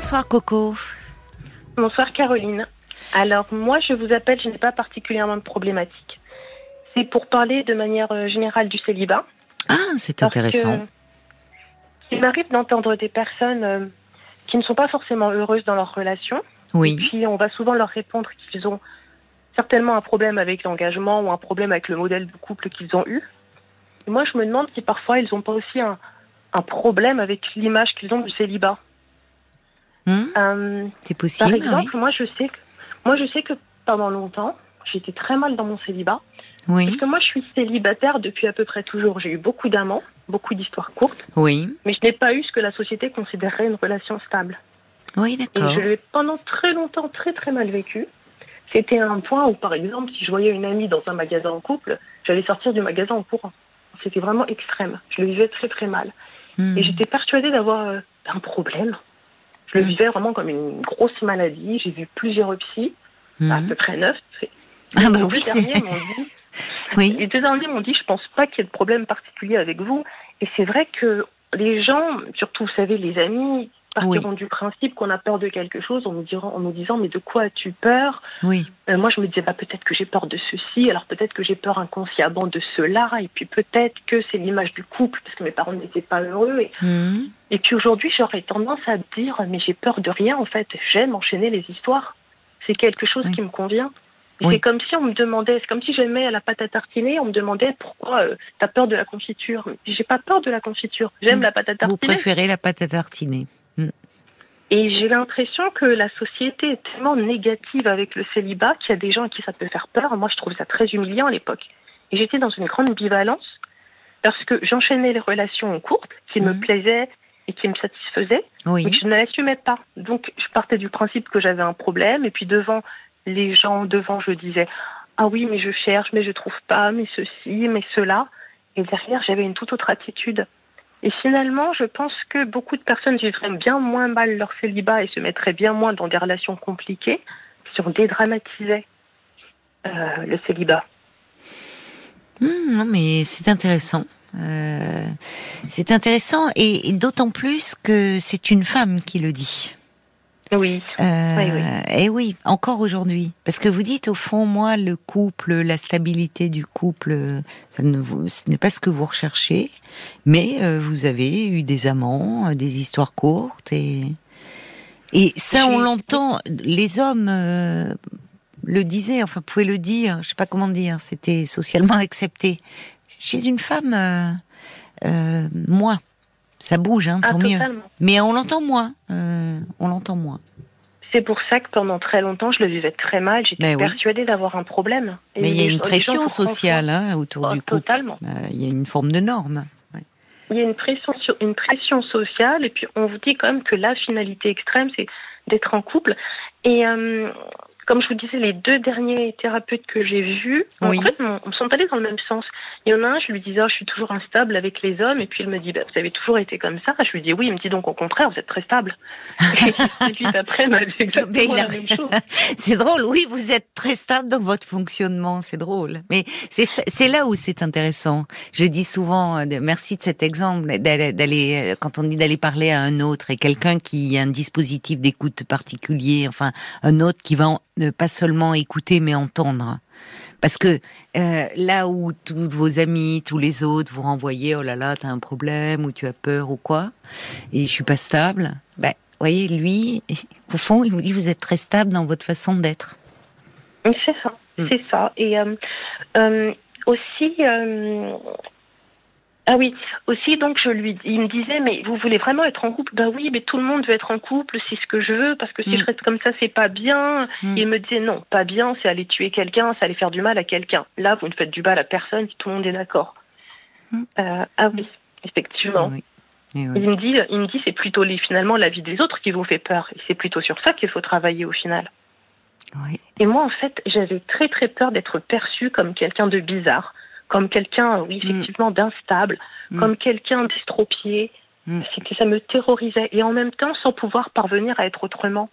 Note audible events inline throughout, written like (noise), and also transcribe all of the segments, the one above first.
Bonsoir Coco. Bonsoir Caroline. Alors moi je vous appelle, je n'ai pas particulièrement de problématique. C'est pour parler de manière euh, générale du célibat. Ah, c'est intéressant. il m'arrive d'entendre des personnes euh, qui ne sont pas forcément heureuses dans leur relation. Oui. Et puis on va souvent leur répondre qu'ils ont certainement un problème avec l'engagement ou un problème avec le modèle de couple qu'ils ont eu. Et moi je me demande si parfois ils n'ont pas aussi un, un problème avec l'image qu'ils ont du célibat. Hmm? Euh, c'est possible. Par exemple, moi je sais que moi je sais que pendant longtemps, j'étais très mal dans mon célibat oui. parce que moi je suis célibataire depuis à peu près toujours. J'ai eu beaucoup d'amants, beaucoup d'histoires courtes, Oui. mais je n'ai pas eu ce que la société considérerait une relation stable. Oui, Et d'accord. je l'ai pendant très longtemps très très mal vécu. C'était un point où par exemple, si je voyais une amie dans un magasin en couple, j'allais sortir du magasin en courant. C'était vraiment extrême. Je le vivais très très mal. Hmm. Et j'étais persuadée d'avoir euh, un problème. Je le vivais vraiment comme une grosse maladie. J'ai vu plusieurs psys, à peu près neuf. Ah bah oui, c'est... derniers m'ont (laughs) dit, Oui. les deux derniers m'ont dit, je pense pas qu'il y ait de problème particulier avec vous. Et c'est vrai que les gens, surtout, vous savez, les amis, partiront du principe qu'on a peur de quelque chose en nous, dirant, en nous disant, mais de quoi as-tu peur? Oui. Euh, Moi, je me disais, bah, peut-être que j'ai peur de ceci, alors peut-être que j'ai peur inconsciemment de cela, et puis peut-être que c'est l'image du couple, parce que mes parents n'étaient pas heureux. Et Hmm. et puis aujourd'hui, j'aurais tendance à dire, mais j'ai peur de rien en fait. J'aime enchaîner les histoires. C'est quelque chose Oui. qui me convient. Oui. C'est comme si on me demandait, c'est comme si j'aimais la pâte à tartiner, on me demandait pourquoi euh, t'as peur de la confiture. J'ai pas peur de la confiture. J'aime Mm. la pâte à Vous tartiner. préférez la pâte à tartiner Et j'ai l'impression que la société est tellement négative avec le célibat qu'il y a des gens à qui ça peut faire peur. Moi, je trouvais ça très humiliant à l'époque. Et j'étais dans une grande ambivalence parce que j'enchaînais les relations courtes qui me Mhm. plaisaient et qui me satisfaisaient. Oui. mais que je ne l'assumais pas. Donc, je partais du principe que j'avais un problème, et puis devant les gens, devant, je disais Ah oui, mais je cherche, mais je trouve pas, mais ceci, mais cela. Et derrière, j'avais une toute autre attitude. Et finalement, je pense que beaucoup de personnes vivraient bien moins mal leur célibat et se mettraient bien moins dans des relations compliquées si on dédramatisait euh, le célibat. Hmm, non, mais c'est intéressant. Euh, c'est intéressant et, et d'autant plus que c'est une femme qui le dit. Oui, Euh, Oui, oui. Et oui, encore aujourd'hui. Parce que vous dites, au fond, moi, le couple, la stabilité du couple, ça ne vous, ce n'est pas ce que vous recherchez. Mais euh, vous avez eu des amants, euh, des histoires courtes. Et, et ça, on l'entend. Les hommes euh, le disaient, enfin, pouvaient le dire. Je sais pas comment dire. C'était socialement (laughs) accepté. Chez une femme, moins. Ça bouge, hein, ah, tant mieux. Mais on l'entend moins. On l'entend moins. C'est pour ça que pendant très longtemps, je le vivais très mal. J'étais Ben oui. persuadée d'avoir un problème. Et Mais il y a une pression sociale hein, autour Oh, du couple. totalement. Euh, Il y a une forme de norme. Ouais. Il y a une pression, une pression sociale, et puis on vous dit quand même que la finalité extrême, c'est d'être en couple. Et euh, comme je vous disais, les deux derniers thérapeutes que j'ai vus, Oui. en fait, on, on sont allés dans le même sens. Il y en a un, je lui disais, oh, je suis toujours instable avec les hommes, et puis il me dit, bah, vous avez toujours été comme ça. Je lui dis, oui, il me dit donc au contraire, vous êtes très stable. (laughs) et puis après, dit Mais exactement la même chose. (laughs) C'est drôle, oui, vous êtes très stable dans votre fonctionnement, c'est drôle. Mais c'est c'est là où c'est intéressant. Je dis souvent, euh, merci de cet exemple, d'aller, d'aller, euh, quand on dit d'aller parler à un autre et quelqu'un qui a un dispositif d'écoute particulier, enfin un autre qui va en- ne pas seulement écouter mais entendre. Parce que euh, là où tous vos amis, tous les autres vous renvoyaient, oh là là, t'as un problème ou tu as peur ou quoi, et je suis pas stable, ben, voyez, lui, (laughs) au fond, il vous dit, vous êtes très stable dans votre façon d'être. C'est ça, Mm. c'est ça. Et euh, euh, aussi, ah oui, aussi donc je lui, il me disait mais vous voulez vraiment être en couple? Ben oui, mais tout le monde veut être en couple, c'est ce que je veux parce que si Mm. je reste comme ça c'est pas bien. Mm. Il me disait non, pas bien, c'est aller tuer quelqu'un, c'est aller faire du mal à quelqu'un. Là vous ne faites du mal à personne si tout le monde est d'accord. Mm. Euh, ah oui, effectivement. Oui. Et oui. Il me dit, il me dit c'est plutôt les, finalement la vie des autres qui vous fait peur et c'est plutôt sur ça qu'il faut travailler au final. Oui. Et moi, en fait, j'avais très très peur d'être perçue comme quelqu'un de bizarre, comme quelqu'un, oui, Mm. effectivement, d'instable, Mm. comme quelqu'un d'estropié. Mm. Ça me terrorisait. Et en même temps, sans pouvoir parvenir à être autrement.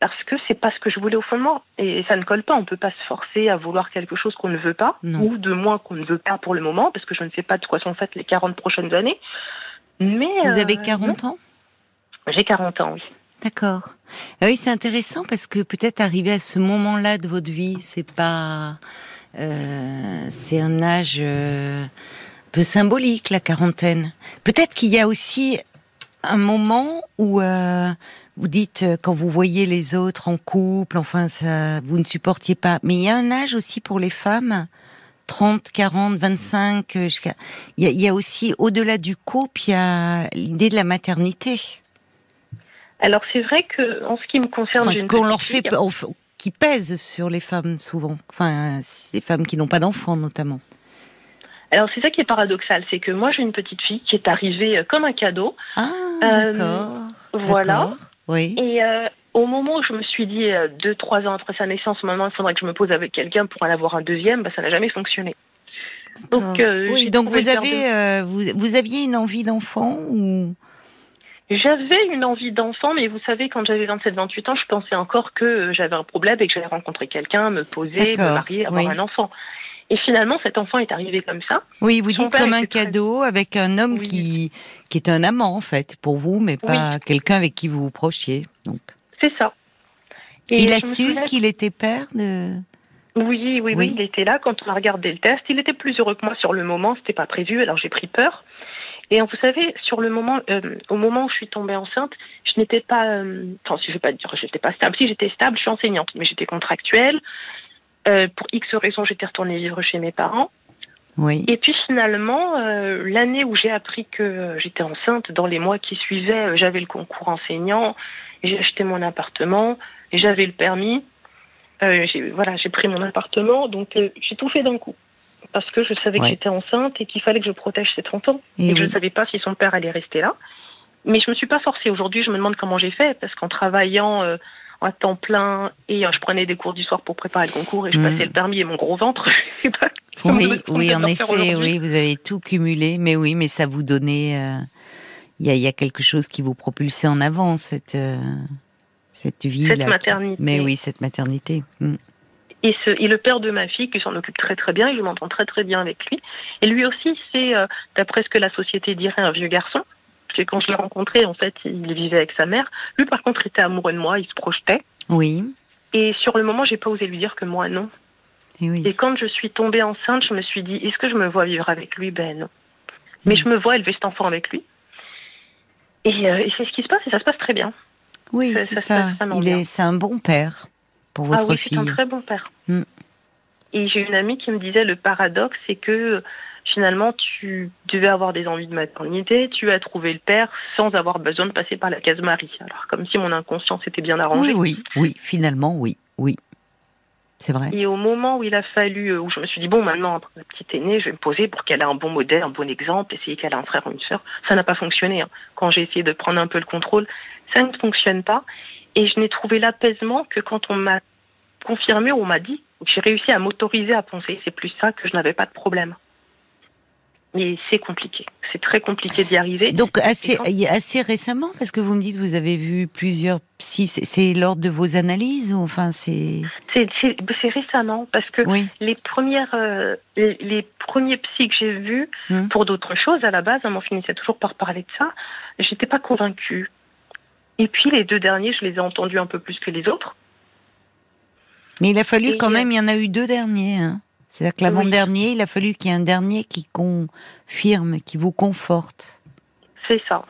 Parce que c'est pas ce que je voulais au fond de moi. Et ça ne colle pas. On peut pas se forcer à vouloir quelque chose qu'on ne veut pas, Non. ou de moins qu'on ne veut pas pour le moment, parce que je ne sais pas de quoi sont faites les 40 prochaines années. Mais. Vous euh, avez 40 ans? J'ai 40 ans, oui. D'accord. Ah oui, c'est intéressant parce que peut-être arriver à ce moment-là de votre vie, c'est pas, euh, c'est un âge euh, peu symbolique, la quarantaine. Peut-être qu'il y a aussi un moment où euh, vous dites euh, quand vous voyez les autres en couple, enfin ça, vous ne supportiez pas. Mais il y a un âge aussi pour les femmes. 30, 40, 25, jusqu'à. Il y a, il y a aussi, au-delà du couple, il y a l'idée de la maternité. Alors c'est vrai que en ce qui me concerne, une qu'on leur fait, qui pèse sur les femmes souvent. Enfin, ces femmes qui n'ont pas d'enfants notamment. Alors c'est ça qui est paradoxal, c'est que moi j'ai une petite fille qui est arrivée euh, comme un cadeau. Ah, Euh, d'accord. Voilà. Oui. Et euh, au moment où je me suis dit, euh, deux, trois ans après sa naissance, maintenant il faudrait que je me pose avec quelqu'un pour en avoir un deuxième, bah, ça n'a jamais fonctionné. Donc, euh, oui, donc avez, vous, vous aviez une envie d'enfant ou J'avais une envie d'enfant, mais vous savez, quand j'avais 27-28 ans, je pensais encore que euh, j'avais un problème et que j'allais rencontrer quelqu'un, me poser, me marier, avoir oui. un enfant. Et finalement, cet enfant est arrivé comme ça. Oui, vous Son dites comme un très- cadeau avec un homme Oui. qui qui est un amant en fait pour vous, mais pas quelqu'un avec qui vous vous prochiez. C'est ça. Et il a su souviens- qu'il était père de. Oui, oui, oui, Oui. il était là quand on a regardé le test. Il était plus heureux que moi sur le moment, c'était pas prévu, alors j'ai pris peur. Et vous savez, sur le moment, euh, au moment où je suis tombée enceinte, je n'étais pas, euh, enfin, si je vais pas dire, j'étais pas stable. Si j'étais stable, je suis enseignante, mais j'étais contractuelle. Euh, pour X raisons, j'étais retournée vivre chez mes parents. Oui. Et puis finalement, euh, l'année où j'ai appris que euh, j'étais enceinte, dans les mois qui suivaient, euh, j'avais le concours enseignant, j'ai acheté mon appartement, j'avais le permis. Euh, j'ai, voilà, j'ai pris mon appartement, donc euh, j'ai tout fait d'un coup. Parce que je savais Ouais. que j'étais enceinte et qu'il fallait que je protège cet enfant. Et Et, je ne savais pas si son père allait rester là. Mais je me suis pas forcée. Aujourd'hui, je me demande comment j'ai fait, parce qu'en travaillant euh, à temps plein et euh, je prenais des cours du soir pour préparer le concours et je Mm. passais le permis et mon gros ventre, (laughs) je sais pas. comment Oui, en effet, oui, vous avez tout cumulé, mais oui, mais ça vous donnait, euh, il y, a, il y a quelque chose qui vous propulsait en avant cette euh, cette vie Cette là. maternité. Mais oui, cette maternité. Mm. Et, ce, et le père de ma fille, qui s'en occupe très très bien, et je m'entends très très bien avec lui. Et lui aussi, c'est, euh, d'après ce que la société dirait, un vieux garçon. Parce que quand je l'ai rencontré, en fait, il vivait avec sa mère. Lui, par contre, était amoureux de moi, il se projetait. Oui, Et sur le moment, j'ai pas osé lui dire que moi, non. et oui. Et quand je suis tombée enceinte, je me suis dit, est-ce que je me vois vivre avec lui? Ben non. Mais je me vois élever cet enfant avec lui. Et, euh, et c'est ce qui se passe, et ça se passe très bien. Oui, c'est ça ça. Il est, c'est un bon père pour votre ah oui, fille. c'est un très bon père. Mm. Et j'ai une amie qui me disait le paradoxe, c'est que finalement tu devais avoir des envies de maternité, tu as trouvé le père sans avoir besoin de passer par la case Marie. Alors comme si mon inconscient s'était bien arrangé. Oui, oui, oui. Finalement, oui, oui. C'est vrai. Et au moment où il a fallu, euh, où je me suis dit bon maintenant après la petite aînée, je vais me poser pour qu'elle ait un bon modèle, un bon exemple, essayer qu'elle ait un frère ou une sœur, ça n'a pas fonctionné. hein. Quand j'ai essayé de prendre un peu le contrôle, ça ne fonctionne pas. Et je n'ai trouvé l'apaisement que quand on m'a confirmé on m'a dit, que j'ai réussi à m'autoriser à penser. C'est plus ça que je n'avais pas de problème. Mais c'est compliqué. C'est très compliqué d'y arriver. Donc assez, récemment, parce que vous me dites que vous avez vu plusieurs psy, c'est- lors de vos analyses ou enfin c'est C'est récemment parce que oui. les premières, euh, les, les premiers psys que j'ai vus Hmm. pour d'autres choses à la base, on finissait toujours par parler de ça. J'étais pas convaincue. Et puis les deux derniers, je les ai entendus un peu plus que les autres. Mais il a fallu Et, quand même, il y en a eu deux derniers. Hein. C'est-à-dire que l'avant-dernier, il a fallu qu'il y ait un dernier qui confirme, qui vous conforte. C'est ça.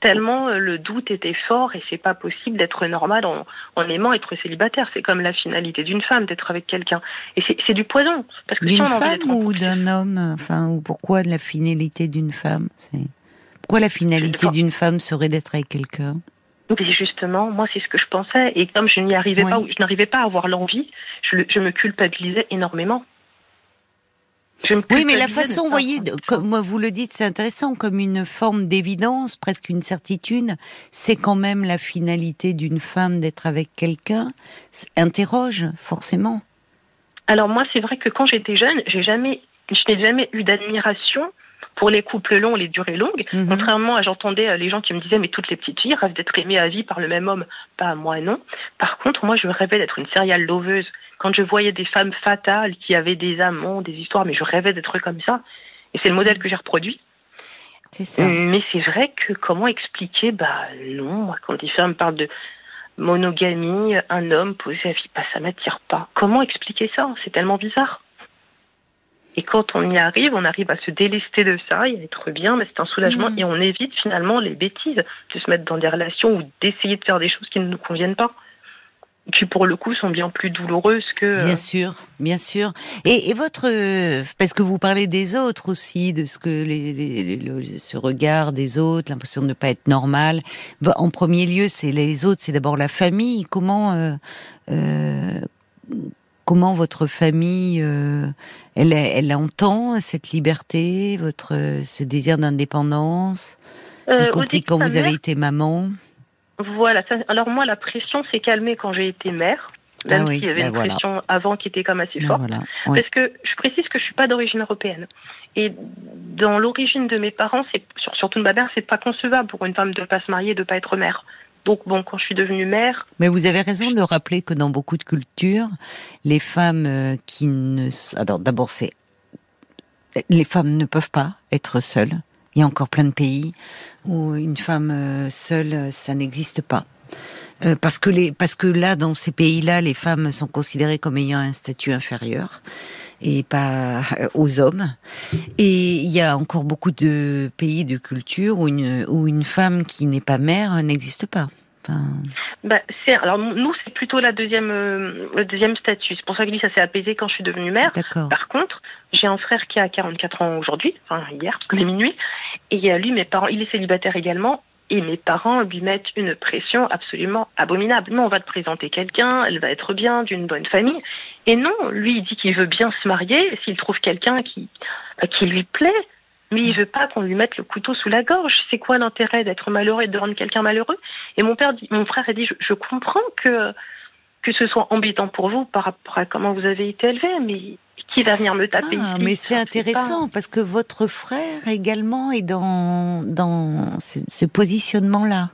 Tellement euh, le doute était fort et c'est pas possible d'être normal en, en aimant être célibataire. C'est comme la finalité d'une femme d'être avec quelqu'un. Et c'est du poison. Si D'une femme ou d'un homme Enfin, ou pourquoi de la finalité d'une femme C'est pourquoi la finalité d'une femme serait d'être avec quelqu'un? Mais justement, moi, c'est ce que je pensais. Et comme je n'y arrivais Oui. pas, je n'arrivais pas à avoir l'envie, je, le- je me culpabilisais énormément. Je me Oui, mais la façon, vous voyez, comme vous le dites, c'est intéressant, comme une forme d'évidence, presque une certitude, c'est quand même la finalité d'une femme d'être avec quelqu'un. Interroge, forcément. Alors moi, c'est vrai que quand j'étais jeune, j'ai jamais, je n'ai jamais eu d'admiration pour les couples longs, les durées longues. Mhm. Contrairement à, j'entendais euh, les gens qui me disaient, mais toutes les petites filles rêvent d'être aimées à vie par le même homme. Pas moi, non. Par contre, moi, je rêvais d'être une serial loveuse. Quand je voyais des femmes fatales qui avaient des amants, des histoires, mais je rêvais d'être comme ça. Et c'est le modèle que j'ai reproduit. C'est ça. Mais c'est vrai que comment expliquer? Bah non, moi, quand les femmes parlent de monogamie, un homme posé à vie, bah, ça m'attire pas. Comment expliquer ça? C'est tellement bizarre. Et quand on y arrive, on arrive à se délester de ça et à être bien, mais c'est un soulagement Mhm. et on évite finalement les bêtises de se mettre dans des relations ou d'essayer de faire des choses qui ne nous conviennent pas, qui pour le coup sont bien plus douloureuses que. Bien sûr, bien sûr. Et, et votre, euh, parce que vous parlez des autres aussi, de ce que les, les- les- le- ce regard des autres, l'impression de ne pas être normal. En premier lieu, c'est les autres, c'est d'abord la famille. Comment, euh, euh, comment votre famille, euh, elle, elle entend cette liberté, votre ce désir d'indépendance, Euh, y compris quand vous avez mère- été maman? Voilà. ça- alors moi, la pression s'est calmée quand j'ai été mère, même Ah oui, s'il y avait ben une voilà. pression avant qui était quand même assez Ben forte. voilà. Oui. Parce que je précise que je suis pas d'origine européenne. Et dans l'origine de mes parents, c'est sur- surtout de ma mère, c'est pas concevable pour une femme de pas se marier, de pas être mère. Donc bon, quand je suis devenue mère, Mais vous avez raison de rappeler que dans beaucoup de cultures, les femmes euh, qui ne... Alors d'abord, c'est... Les femmes ne peuvent pas être seules. Il y a encore plein de pays où une femme euh, seule, euh, ça n'existe pas. Parce que les, parce que là, dans ces pays-là, les femmes sont considérées comme ayant un statut inférieur et pas euh, aux hommes. Et il y a encore beaucoup de pays, de cultures où une, où une femme qui n'est pas mère n'existe pas. Bah, c'est alors nous c'est plutôt la deuxième euh, le deuxième statut. C'est pour ça que ça s'est apaisé quand je suis devenue mère. Par contre, j'ai un frère qui a 44 ans aujourd'hui, enfin hier parce qu'on est minuit, et euh, lui mes parents, il est célibataire également. Et mes parents lui mettent une pression absolument abominable. Non, on va te présenter quelqu'un, elle va être bien, d'une bonne famille. Et non, lui, il dit qu'il veut bien se marier s'il trouve quelqu'un qui, bah, qui lui plaît. Mais il veut pas qu'on lui mette le couteau sous la gorge. C'est quoi l'intérêt d'être malheureux et de rendre quelqu'un malheureux? Et mon père, dit, mon frère a dit, je, je comprends que que ce soit embêtant pour vous par rapport à comment vous avez été élevé, mais qui va venir me taper Ah, ici mais c'est intéressant parce que votre frère également est dans dans ce, positionnement-là.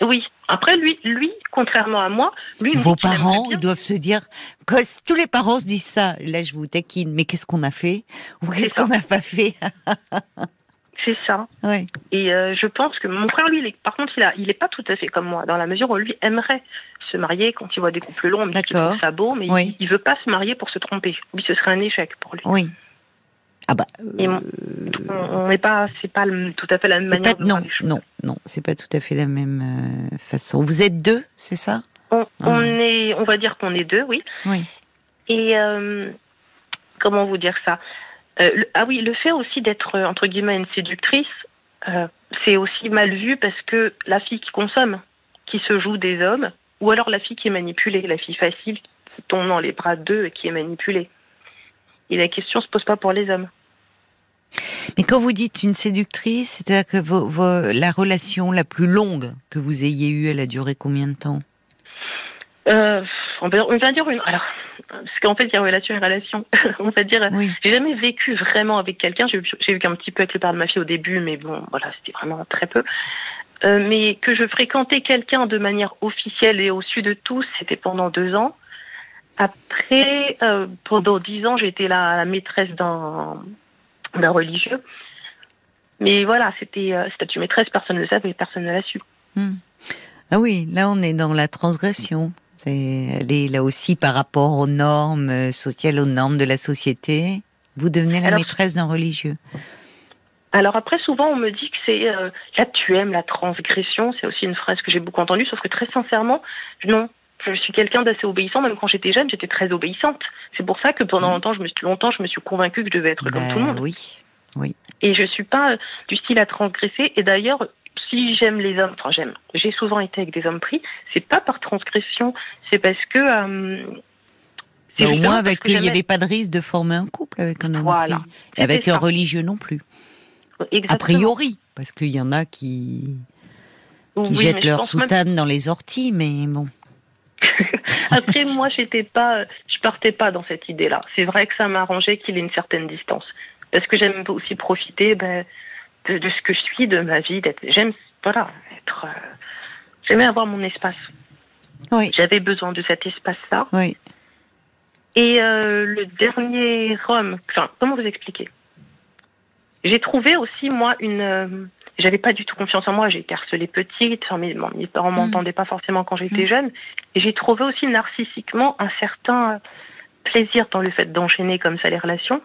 Oui. Après, lui, lui, contrairement à moi, lui, Vos parents, ils doivent se dire que tous les parents se disent ça. Là, je vous taquine, mais qu'est-ce qu'on a fait? Ou qu'est-ce qu'on n'a pas fait? (laughs) C'est ça. Ouais. Et euh, je pense que mon frère, lui, il est- par contre, il a, il est pas tout à fait comme moi, dans la mesure où lui aimerait se marier quand il voit des couples longs, mais qu'il trouve ça beau, mais Oui. il, il veut pas se marier pour se tromper. Lui, ce serait un échec pour lui. Oui. Ah bah. Euh, On on n'est pas, c'est pas le- tout à fait la même manière pas de voir non les non non c'est pas tout à fait la même euh, façon. Vous êtes deux, c'est ça? On, on Ah. est, on va dire qu'on est deux, oui. Oui. Et euh, comment vous dire ça? Euh, le- Ah oui, le fait aussi d'être euh, entre guillemets une séductrice, euh, c'est aussi mal vu parce que la fille qui consomme, qui se joue des hommes, ou alors la fille qui est manipulée, la fille facile qui tombe dans les bras d'eux et qui est manipulée. Et la question se pose pas pour les hommes. Mais quand vous dites une séductrice, c'est-à-dire que vos- vos- la relation la plus longue que vous ayez eue, elle a duré combien de temps? Euh, on, va, on va dire une. Alors, parce qu'en fait, il y a relation et relation. (laughs) on va dire. Oui. J'ai jamais vécu vraiment avec quelqu'un. J'ai vécu un petit peu avec le père de ma fille au début, mais bon, voilà, c'était vraiment très peu. Euh, mais que je fréquentais quelqu'un de manière officielle et au-dessus de tout, c'était pendant deux ans. Après, euh, pendant dix ans, j'étais la, la maîtresse d'un religieux. Mais voilà, c'était euh, statut maîtresse, personne ne le savait, personne ne l'a su. Hmm. Ah oui, là on est dans la transgression. Elle est là aussi par rapport aux normes euh, sociales, aux normes de la société. Vous devenez la Alors- maîtresse d'un religieux. Alors après, souvent, on me dit que c'est euh, là tu aimes la transgression. C'est aussi une phrase que j'ai beaucoup entendue, sauf que très sincèrement, non. Je suis quelqu'un d'assez obéissant. Même quand j'étais jeune, j'étais très obéissante. C'est pour ça que pendant longtemps, je me suis longtemps, je me suis convaincue que je devais être comme Bah tout le monde. Oui. Et je suis pas euh, du style à transgresser. Et d'ailleurs, si j'aime les hommes, enfin j'aime, j'ai souvent été avec des hommes pris. C'est pas par transgression, c'est parce que. euh, Mais au moins avec lui, il n'y avait pas de risque de former un couple avec un homme Voilà. pris. Et avec un religieux non plus. Exactement. A priori, parce qu'il y en a qui, qui Oui, jettent je leur même soutane dans les orties, mais bon. (laughs) Après, moi, j'étais pas, je partais pas dans cette idée-là. C'est vrai que ça m'arrangeait qu'il ait une certaine distance, parce que j'aime aussi profiter ben, de, de ce que je suis, de ma vie. d'être- J'aime, voilà, être. euh, J'aimais avoir mon espace. Oui, J'avais besoin de cet espace-là. oui. Et euh, le dernier homme, enfin, comment vous expliquer? J'ai trouvé aussi moi une euh, j'avais pas du tout confiance en moi j'ai été harcelée petite enfin, mes, mes parents Mm. m'entendaient pas forcément quand j'étais jeune et j'ai trouvé aussi narcissiquement un certain euh, plaisir dans le fait d'enchaîner comme ça les relations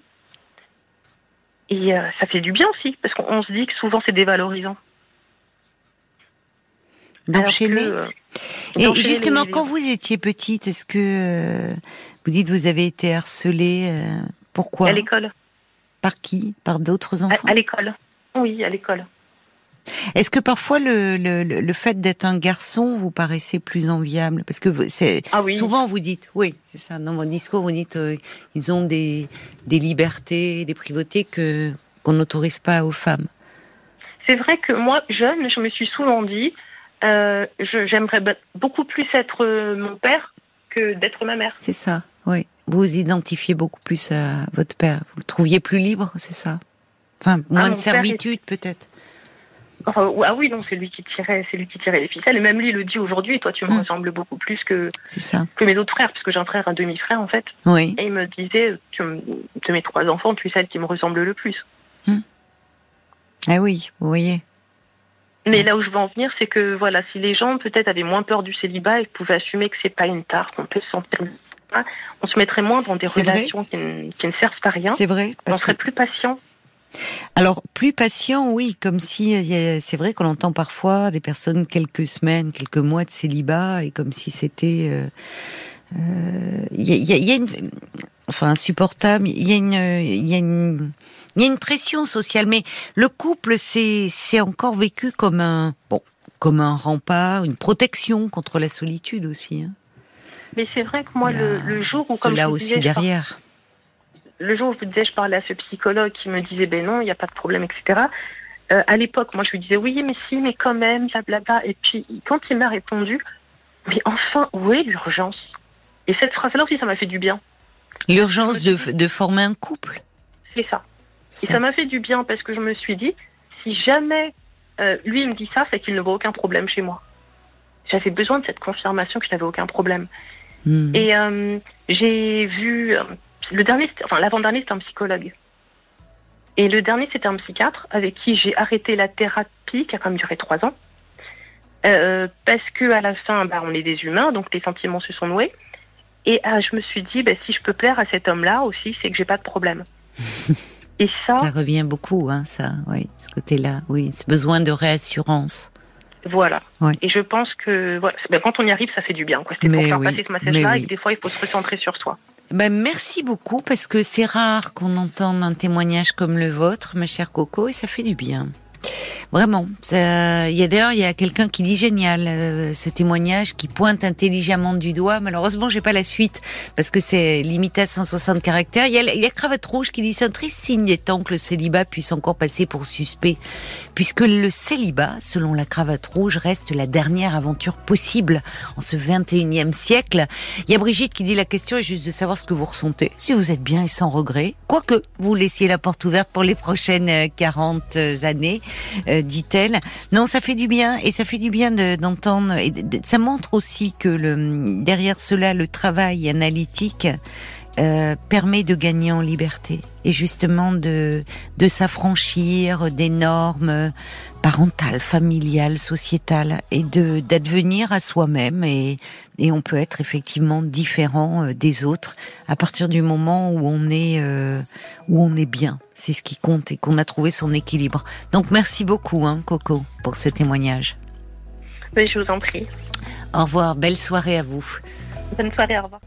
et euh, ça fait du bien aussi parce qu'on on se dit que souvent c'est dévalorisant. D'enchaîner. euh, Et justement, les- quand vous étiez petite, est-ce que euh, vous dites vous avez été harcelée Pourquoi? À l'école. Par qui? Par d'autres à, enfants? à l'école. Oui à l'école Est-ce que parfois le, le, fait d'être un garçon vous paraissait plus enviable? Parce que c'est ah oui souvent vous dites, oui, c'est ça. Dans votre discours, vous dites euh, ils ont des, des libertés, des privautés que qu'on n'autorise pas aux femmes. C'est vrai que moi, jeune, je me suis souvent dit, euh, je- j'aimerais be- beaucoup plus être euh, mon père que d'être ma mère. C'est ça, oui. Vous vous identifiez beaucoup plus à votre père. Vous le trouviez plus libre, c'est ça? Enfin, moins Ah, mon de servitude peut-être? Enfin, ah oui, non, c'est lui qui tirait, c'est lui qui tirait les ficelles. Et même lui le dit aujourd'hui. Et toi, tu me Mm. ressembles beaucoup plus que ça. que mes autres frères, puisque j'ai un frère, un demi-frère en fait. Oui. Et il me disait, tu de mes trois enfants, tu es celle qui me ressemble le plus. Ah oui, vous voyez. Mais là où je veux en venir, c'est que voilà, si les gens peut-être avaient moins peur du célibat et pouvaient assumer que c'est pas une tare, qu'on peut se sentir, on se mettrait moins dans des relations qui ne, qui ne servent à rien. C'est vrai. On Parce que serait plus patient. Alors, plus patient, oui, comme si euh, c'est vrai qu'on entend parfois des personnes quelques semaines, quelques mois de célibat, et comme si c'était, euh, euh, il y, a, il y a- il y a une, enfin insupportable. Il y a une, il y a une, il y a une pression sociale, mais le couple, c'est, encore vécu comme un, bon, comme un rempart, une protection contre la solitude aussi. Hein. Mais c'est vrai que moi, le, le jour où, comme je aussi disais, je derrière. Le jour où je vous disais, je parlais à ce psychologue qui me disait, ben non, il n'y a pas de problème, etc. Euh, à l'époque, moi, je lui disais, oui, mais si, mais quand même, blablabla. Et puis, quand il m'a répondu, mais enfin, où est l'urgence? Et cette phrase-là aussi, ça m'a fait du bien. L'urgence de, de former un couple? C'est ça. Et Ça- m'a fait du bien parce que je me suis dit, si jamais euh, lui il me dit ça, c'est qu'il ne voit aucun problème chez moi. J'avais besoin de cette confirmation que je n'avais aucun problème. Hmm. Et euh, j'ai vu le dernier, enfin l'avant-dernier, c'était un psychologue. Et le dernier, c'était un psychiatre avec qui j'ai arrêté la thérapie, qui a quand même duré trois ans, Euh, parce que à la fin, bah, on est des humains, donc les sentiments se sont noués. Et ah, je me suis dit, bah, si je peux plaire à cet homme-là aussi, c'est que j'ai pas de problème. (laughs) Et ça, Ça revient beaucoup, hein, ça, oui, ce côté-là, oui, ce besoin de réassurance. Voilà. Ouais. Et je pense que voilà, ben, quand on y arrive, ça fait du bien. C'était pour faire oui, passer ce message-là oui. et que des fois, il faut se recentrer sur soi. Ben, merci beaucoup parce que c'est rare qu'on entende un témoignage comme le vôtre, ma chère Coco, et ça fait du bien. Vraiment. Il y a d'ailleurs, il y a quelqu'un qui dit génial euh, ce témoignage, qui pointe intelligemment du doigt. Malheureusement, j'ai pas la suite parce que c'est limité à 160 caractères. Il y a, Cravate Rouge qui dit c'est un triste signe des temps que le célibat puisse encore passer pour suspect, puisque le célibat, selon la Cravate Rouge, reste la dernière aventure possible en ce 21e siècle. Il y a Brigitte qui dit la question est juste de savoir ce que vous ressentez, si vous êtes bien et sans regret, quoique vous laissiez la porte ouverte pour les prochaines euh, 40 années, euh, dit-elle. Non, ça fait du bien et ça fait du bien de- d'entendre. de- ça montre aussi que derrière cela, le travail analytique euh, permet de gagner en liberté et justement de, de s'affranchir des normes parentales, familiales, sociétales et de d'advenir à soi-même et, et on peut être effectivement différent euh, des autres à partir du moment où on est euh, où on est bien. C'est ce qui compte et qu'on a trouvé son équilibre. Donc merci beaucoup, hein, Coco, pour ce témoignage. Mais je vous en prie. Au revoir, belle soirée à vous. Bonne soirée, au revoir.